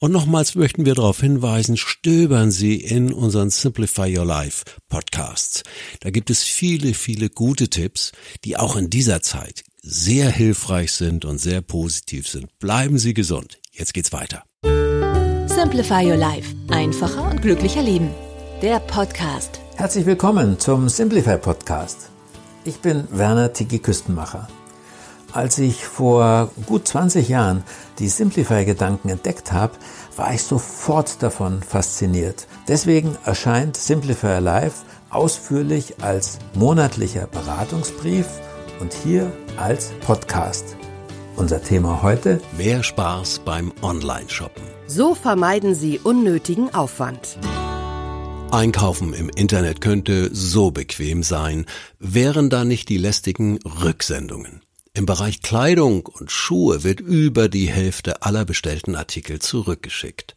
Und nochmals möchten wir darauf hinweisen, stöbern Sie in unseren Simplify Your Life Podcasts. Da gibt es viele, viele gute Tipps, die auch in dieser Zeit sehr hilfreich sind und sehr positiv sind. Bleiben Sie gesund. Jetzt geht's weiter. Simplify Your Life. Einfacher und glücklicher Leben. Der Podcast. Herzlich willkommen zum Simplify Podcast. Ich bin Werner Tiki Küstenmacher. Als ich vor gut 20 Jahren die Simplify-Gedanken entdeckt habe, war ich sofort davon fasziniert. Deswegen erscheint Simplify Live ausführlich als monatlicher Beratungsbrief und hier als Podcast. Unser Thema heute? Mehr Spaß beim Online-Shoppen. So vermeiden Sie unnötigen Aufwand. Einkaufen im Internet könnte so bequem sein, wären da nicht die lästigen Rücksendungen. Im Bereich Kleidung und Schuhe wird über die Hälfte aller bestellten Artikel zurückgeschickt.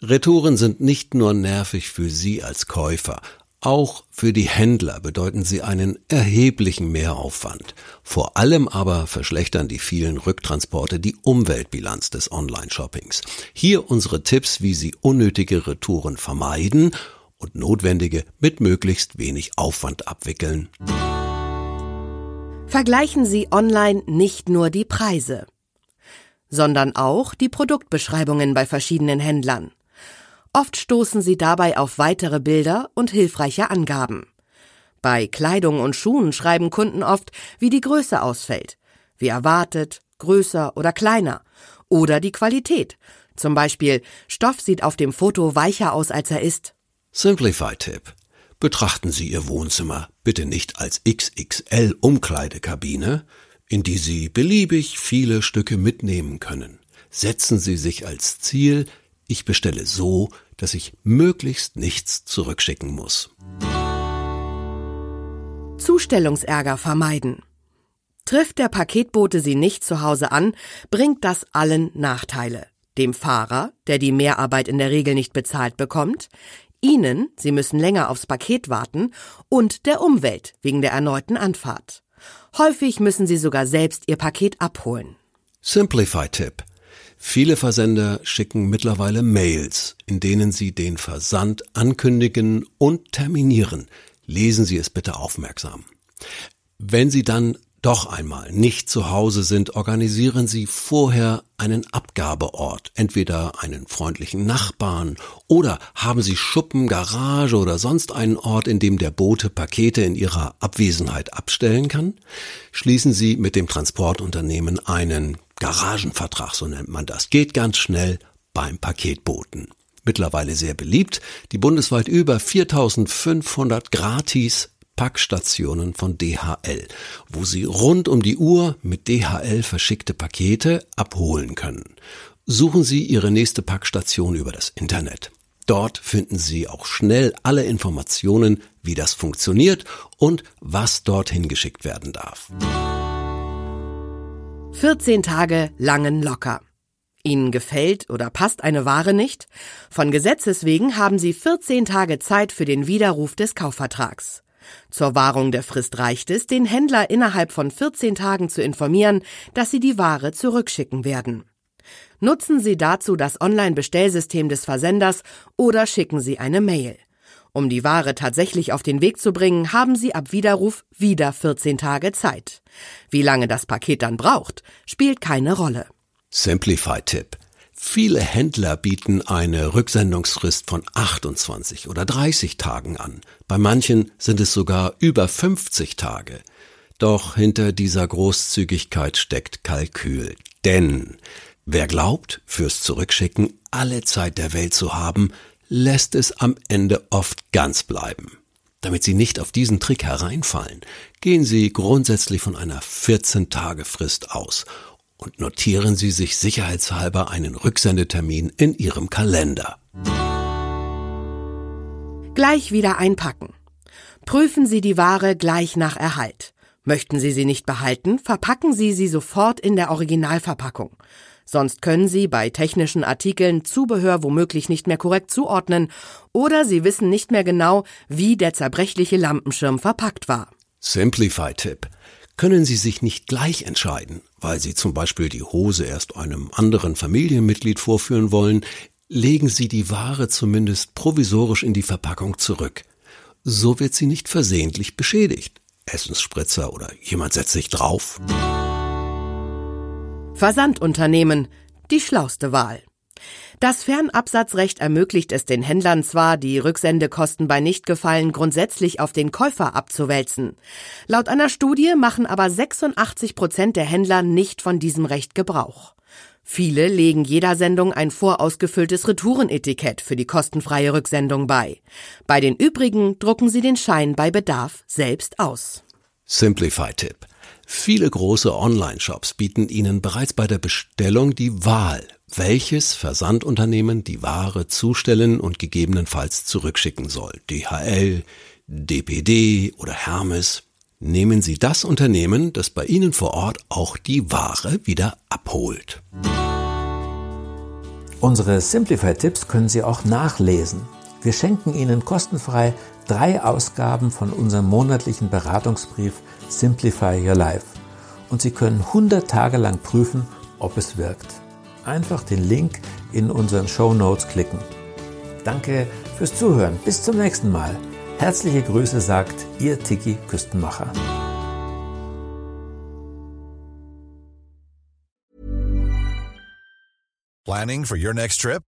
Retouren sind nicht nur nervig für Sie als Käufer, auch für die Händler bedeuten sie einen erheblichen Mehraufwand. Vor allem aber verschlechtern die vielen Rücktransporte die Umweltbilanz des Online-Shoppings. Hier unsere Tipps, wie Sie unnötige Retouren vermeiden und notwendige mit möglichst wenig Aufwand abwickeln. Vergleichen Sie online nicht nur die Preise, sondern auch die Produktbeschreibungen bei verschiedenen Händlern. Oft stoßen Sie dabei auf weitere Bilder und hilfreiche Angaben. Bei Kleidung und Schuhen schreiben Kunden oft, wie die Größe ausfällt, wie erwartet, größer oder kleiner, oder die Qualität. Zum Beispiel, Stoff sieht auf dem Foto weicher aus, als er ist. Simplify-Tipp. Betrachten Sie Ihr Wohnzimmer bitte nicht als XXL Umkleidekabine, in die Sie beliebig viele Stücke mitnehmen können. Setzen Sie sich als Ziel, ich bestelle so, dass ich möglichst nichts zurückschicken muss. Zustellungsärger vermeiden. Trifft der Paketbote Sie nicht zu Hause an, bringt das allen Nachteile. Dem Fahrer, der die Mehrarbeit in der Regel nicht bezahlt bekommt, Ihnen, Sie müssen länger aufs Paket warten, und der Umwelt wegen der erneuten Anfahrt. Häufig müssen Sie sogar selbst Ihr Paket abholen. Simplify-Tipp. Viele Versender schicken mittlerweile Mails, in denen sie den Versand ankündigen und terminieren. Lesen Sie es bitte aufmerksam. Wenn Sie dann doch einmal nicht zu Hause sind, organisieren Sie vorher einen Abgabeort, entweder einen freundlichen Nachbarn oder haben Sie Schuppen, Garage oder sonst einen Ort, in dem der Bote Pakete in Ihrer Abwesenheit abstellen kann. Schließen Sie mit dem Transportunternehmen einen Garagenvertrag, so nennt man das. Geht ganz schnell beim Paketboten. Mittlerweile sehr beliebt, die bundesweit über 4500 gratis Packstationen von DHL, wo Sie rund um die Uhr mit DHL verschickte Pakete abholen können. Suchen Sie Ihre nächste Packstation über das Internet. Dort finden Sie auch schnell alle Informationen, wie das funktioniert und was dorthin geschickt werden darf. 14 Tage langen locker. Ihnen gefällt oder passt eine Ware nicht? Von Gesetzes wegen haben Sie 14 Tage Zeit für den Widerruf des Kaufvertrags. Zur Wahrung der Frist reicht es, den Händler innerhalb von 14 Tagen zu informieren, dass sie die Ware zurückschicken werden. Nutzen Sie dazu das Online-Bestellsystem des Versenders oder schicken Sie eine Mail. Um die Ware tatsächlich auf den Weg zu bringen, haben Sie ab Widerruf wieder 14 Tage Zeit. Wie lange das Paket dann braucht, spielt keine Rolle. Simplify-Tipp. Viele Händler bieten eine Rücksendungsfrist von 28 oder 30 Tagen an. Bei manchen sind es sogar über 50 Tage. Doch hinter dieser Großzügigkeit steckt Kalkül. Denn wer glaubt, fürs Zurückschicken alle Zeit der Welt zu haben, lässt es am Ende oft ganz bleiben. Damit Sie nicht auf diesen Trick hereinfallen, gehen Sie grundsätzlich von einer 14-Tage-Frist aus und notieren Sie sich sicherheitshalber einen Rücksendetermin in Ihrem Kalender. Gleich wieder einpacken. Prüfen Sie die Ware gleich nach Erhalt. Möchten Sie sie nicht behalten, verpacken Sie sie sofort in der Originalverpackung. Sonst können Sie bei technischen Artikeln Zubehör womöglich nicht mehr korrekt zuordnen oder Sie wissen nicht mehr genau, wie der zerbrechliche Lampenschirm verpackt war. Simplify-Tipp. Können Sie sich nicht gleich entscheiden, weil Sie zum Beispiel die Hose erst einem anderen Familienmitglied vorführen wollen, legen Sie die Ware zumindest provisorisch in die Verpackung zurück. So wird sie nicht versehentlich beschädigt. Essensspritzer oder jemand setzt sich drauf. Versandunternehmen, die schlauste Wahl. Das Fernabsatzrecht ermöglicht es den Händlern zwar, die Rücksendekosten bei Nichtgefallen grundsätzlich auf den Käufer abzuwälzen. Laut einer Studie machen aber 86 Prozent der Händler nicht von diesem Recht Gebrauch. Viele legen jeder Sendung ein vorausgefülltes Retourenetikett für die kostenfreie Rücksendung bei. Bei den übrigen drucken sie den Schein bei Bedarf selbst aus. Simplify-Tipp. Viele große Online-Shops bieten Ihnen bereits bei der Bestellung die Wahl, welches Versandunternehmen die Ware zustellen und gegebenenfalls zurückschicken soll. DHL, DPD oder Hermes. Nehmen Sie das Unternehmen, das bei Ihnen vor Ort auch die Ware wieder abholt. Unsere Simplify-Tipps können Sie auch nachlesen. Wir schenken Ihnen kostenfrei drei Ausgaben von unserem monatlichen Beratungsbrief Simplify Your Life und Sie können 100 Tage lang prüfen, ob es wirkt. Einfach den Link in unseren Show Notes klicken. Danke fürs Zuhören. Bis zum nächsten Mal. Herzliche Grüße sagt Ihr Tiki Küstenmacher. Planning for your next trip?